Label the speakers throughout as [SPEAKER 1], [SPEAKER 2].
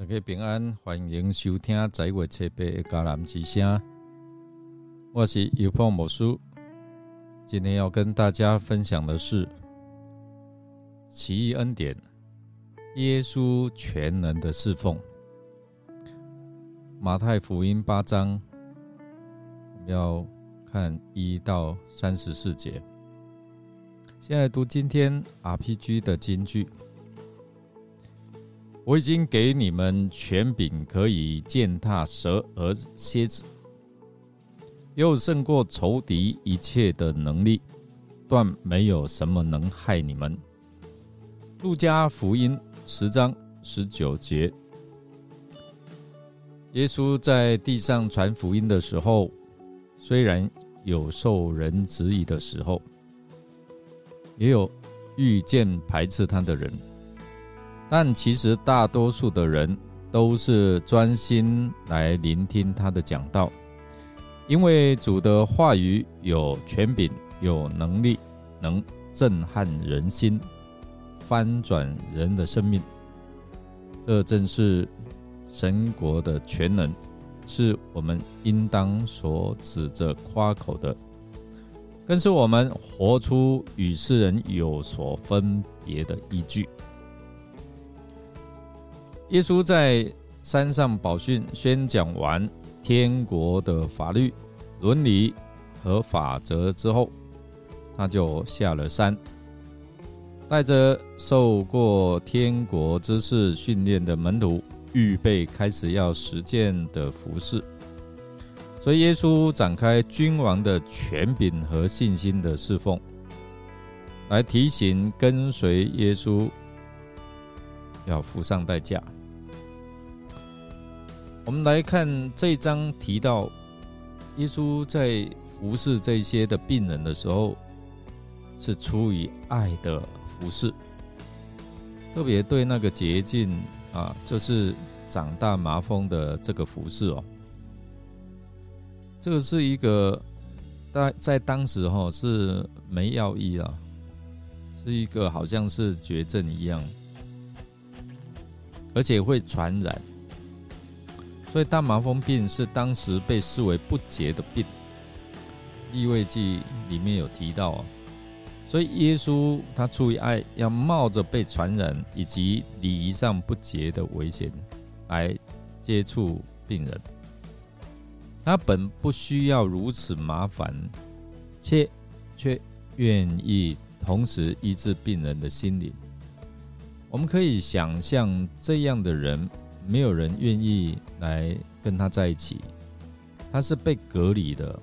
[SPEAKER 1] 大家平安，欢迎收听《在月七八的迦南之声》。我是尤破魔叔，今天要跟大家分享的是奇异恩典，耶稣全能的侍奉。马太福音八章，要看一到三十四节。先来读今天 RPG 的金句。我已经给你们权柄，可以践踏蛇和蝎子，又胜过仇敌一切的能力，断没有什么能害你们。路加福音十章十九节，耶稣在地上传福音的时候，虽然有受人质疑的时候，也有遇见排斥他的人。但其实大多数的人都是专心来聆听他的讲道，因为主的话语有权柄、有能力，能震撼人心，翻转人的生命。这正是神国的全能，是我们应当所指着夸口的，更是我们活出与世人有所分别的依据。耶稣在山上宝训宣讲完天国的法律、伦理和法则之后，他就下了山，带着受过天国知识训练的门徒，预备开始要实践的服饰。所以，耶稣展开君王的权柄和信心的侍奉，来提醒跟随耶稣要付上代价。我们来看这一章提到，耶稣在服侍这些的病人的时候，是出于爱的服侍，特别对那个捷径啊，就是长大麻风的这个服侍哦，这个是一个在在当时哈是没药医啊，是一个好像是绝症一样，而且会传染。所以大麻风病是当时被视为不洁的病，《异味记》里面有提到啊。所以耶稣他出于爱，要冒着被传染以及礼仪上不洁的危险来接触病人。他本不需要如此麻烦，却却愿意同时医治病人的心灵。我们可以想象这样的人。没有人愿意来跟他在一起，他是被隔离的，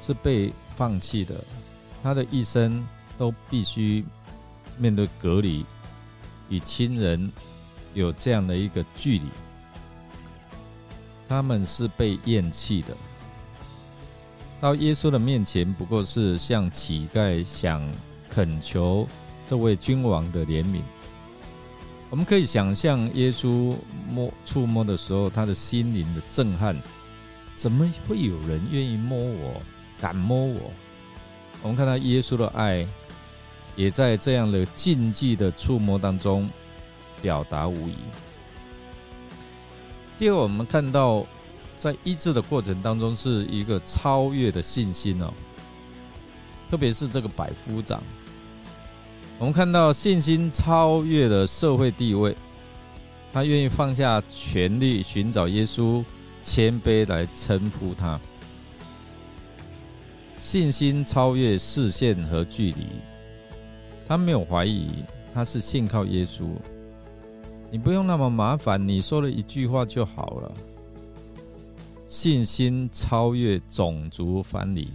[SPEAKER 1] 是被放弃的，他的一生都必须面对隔离，与亲人有这样的一个距离，他们是被厌弃的。到耶稣的面前，不过是像乞丐想恳求这位君王的怜悯。我们可以想象耶稣摸触摸的时候，他的心灵的震撼，怎么会有人愿意摸我，敢摸我？我们看到耶稣的爱，也在这样的禁忌的触摸当中表达无疑。第二，我们看到在医治的过程当中，是一个超越的信心哦，特别是这个百夫长。我们看到信心超越了社会地位，他愿意放下权力寻找耶稣，谦卑来称呼他。信心超越视线和距离，他没有怀疑，他是信靠耶稣。你不用那么麻烦，你说了一句话就好了。信心超越种族藩篱。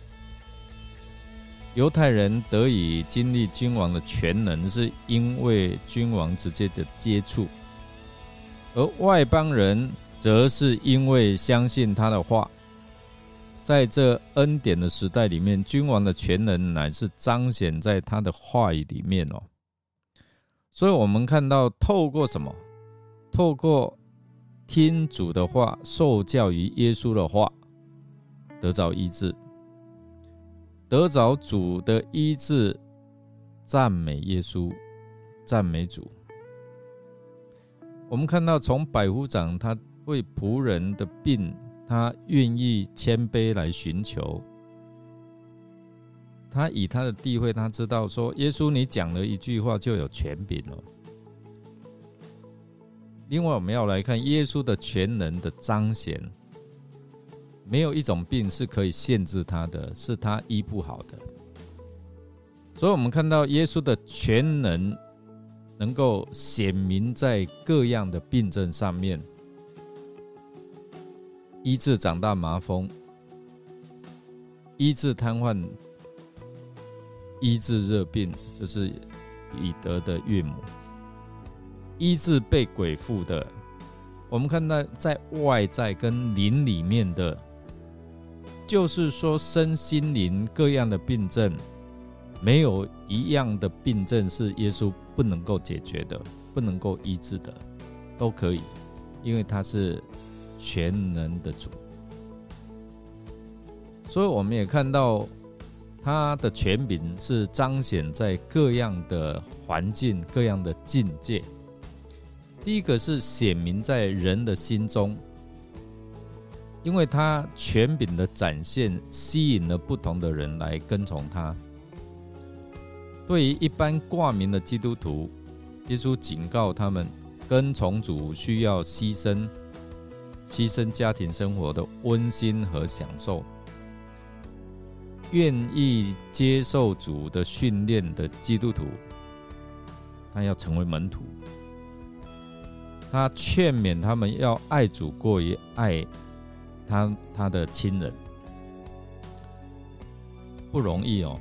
[SPEAKER 1] 犹太人得以经历君王的全能，是因为君王直接的接触；而外邦人则是因为相信他的话。在这恩典的时代里面，君王的全能乃是彰显在他的话语里面哦。所以，我们看到透过什么？透过听主的话，受教于耶稣的话，得着医治。得着主的医治，赞美耶稣，赞美主。我们看到从百夫长他为仆人的病，他愿意谦卑来寻求。他以他的地位，他知道说，耶稣你讲了一句话就有权柄了。另外，我们要来看耶稣的全能的彰显，没有一种病是可以限制他的，是他医不好的。所以，我们看到耶稣的全能能够显明在各样的病症上面，医治长大麻风，医治瘫痪。医治热病，就是彼得的岳母；医治被鬼附的，我们看到在外在跟灵里面的，就是说身心灵各样的病症，没有一样的病症是耶稣不能够解决的，不能够医治的，都可以，因为他是全能的主。所以我们也看到。他的权柄是彰显在各样的环境、各样的境界。第一个是显明在人的心中，因为他权柄的展现吸引了不同的人来跟从他。对于一般挂名的基督徒，耶稣警告他们，跟从主需要牺牲，牺牲家庭生活的温馨和享受。愿意接受主的训练的基督徒，他要成为门徒。他劝勉他们要爱主过于爱他他的亲人，不容易哦。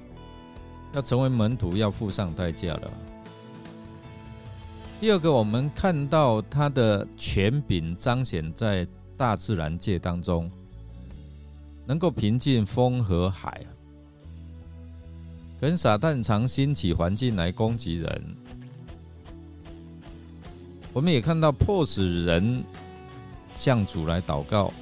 [SPEAKER 1] 要成为门徒，要付上代价的。第二个，我们看到他的权柄彰显在大自然界当中，能够平静风和海。跟撒旦常兴起环境来攻击人，我们也看到迫使人向主来祷告。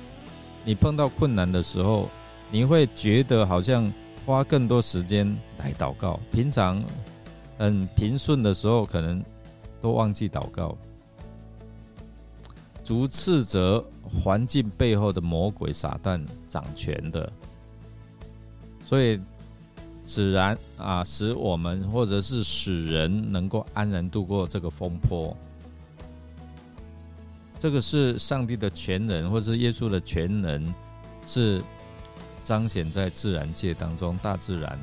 [SPEAKER 1] 你碰到困难的时候，你会觉得好像花更多时间来祷告。平常很平顺的时候，可能都忘记祷告。主斥责环境背后的魔鬼撒旦掌权的，所以。使然啊，使我们或者是使人能够安然度过这个风波，这个是上帝的全能，或是耶稣的全能，是彰显在自然界当中，大自然。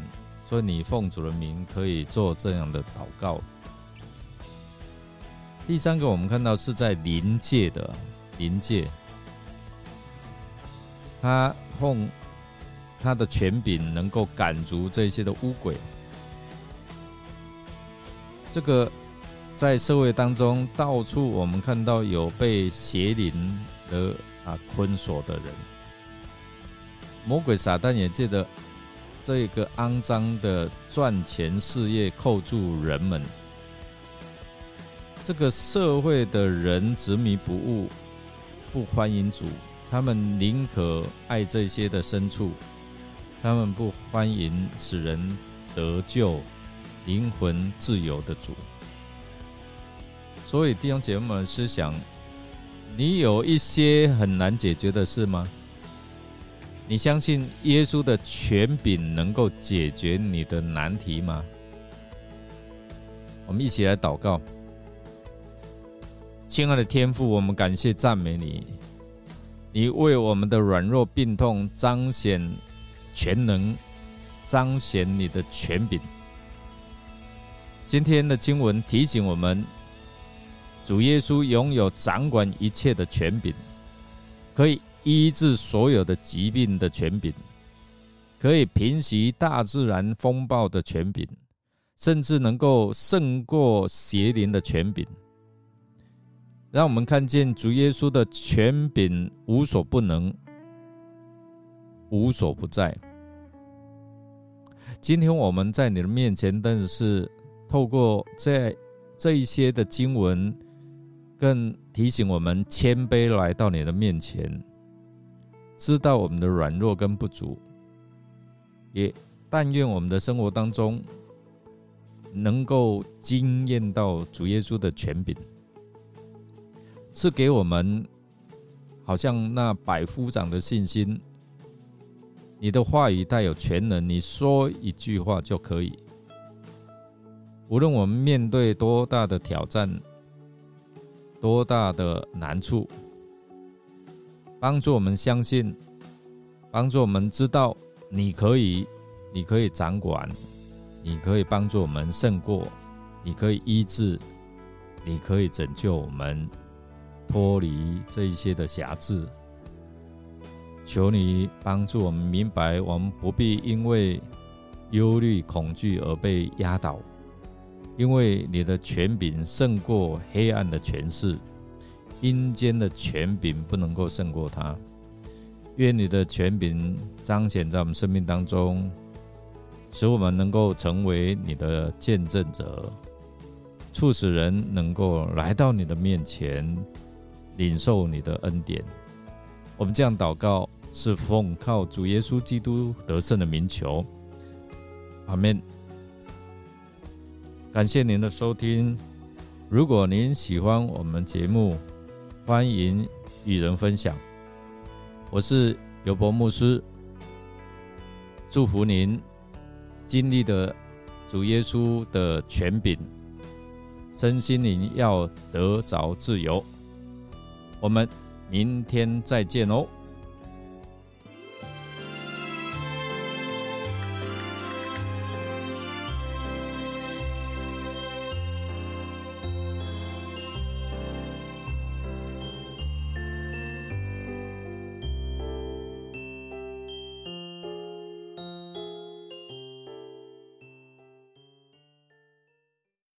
[SPEAKER 1] 所以你奉主的名可以做这样的祷告。第三个，我们看到是在临界的临界，他奉。他的权柄能够赶逐这些的污鬼，这个在社会当中到处我们看到有被邪灵的啊捆锁的人，魔鬼撒旦也借着这个肮脏的赚钱事业扣住人们，这个社会的人执迷不悟，不欢迎主，他们宁可爱这些的牲畜。他们不欢迎使人得救、灵魂自由的主，所以弟兄姐妹们思想：你有一些很难解决的事吗？你相信耶稣的权柄能够解决你的难题吗？我们一起来祷告，亲爱的天父，我们感谢赞美你，你为我们的软弱病痛彰显。全能彰显你的权柄。今天的经文提醒我们，主耶稣拥有掌管一切的权柄，可以医治所有的疾病的权柄，可以平息大自然风暴的权柄，甚至能够胜过邪灵的权柄。让我们看见主耶稣的权柄无所不能。无所不在。今天我们在你的面前，但是透过这这一些的经文，更提醒我们谦卑来到你的面前，知道我们的软弱跟不足，也但愿我们的生活当中能够惊艳到主耶稣的权柄，是给我们好像那百夫长的信心。你的话语带有全能，你说一句话就可以。无论我们面对多大的挑战、多大的难处，帮助我们相信，帮助我们知道你可以，你可以掌管，你可以帮助我们胜过，你可以医治，你可以拯救我们脱离这一些的辖制。求你帮助我们明白，我们不必因为忧虑、恐惧而被压倒，因为你的权柄胜过黑暗的权势，阴间的权柄不能够胜过他。愿你的权柄彰显在我们生命当中，使我们能够成为你的见证者，促使人能够来到你的面前，领受你的恩典。我们这样祷告。是奉靠主耶稣基督得胜的名求，阿门。感谢您的收听。如果您喜欢我们节目，欢迎与人分享。我是尤伯牧师，祝福您经历的主耶稣的权柄，身心灵要得着自由。我们明天再见哦。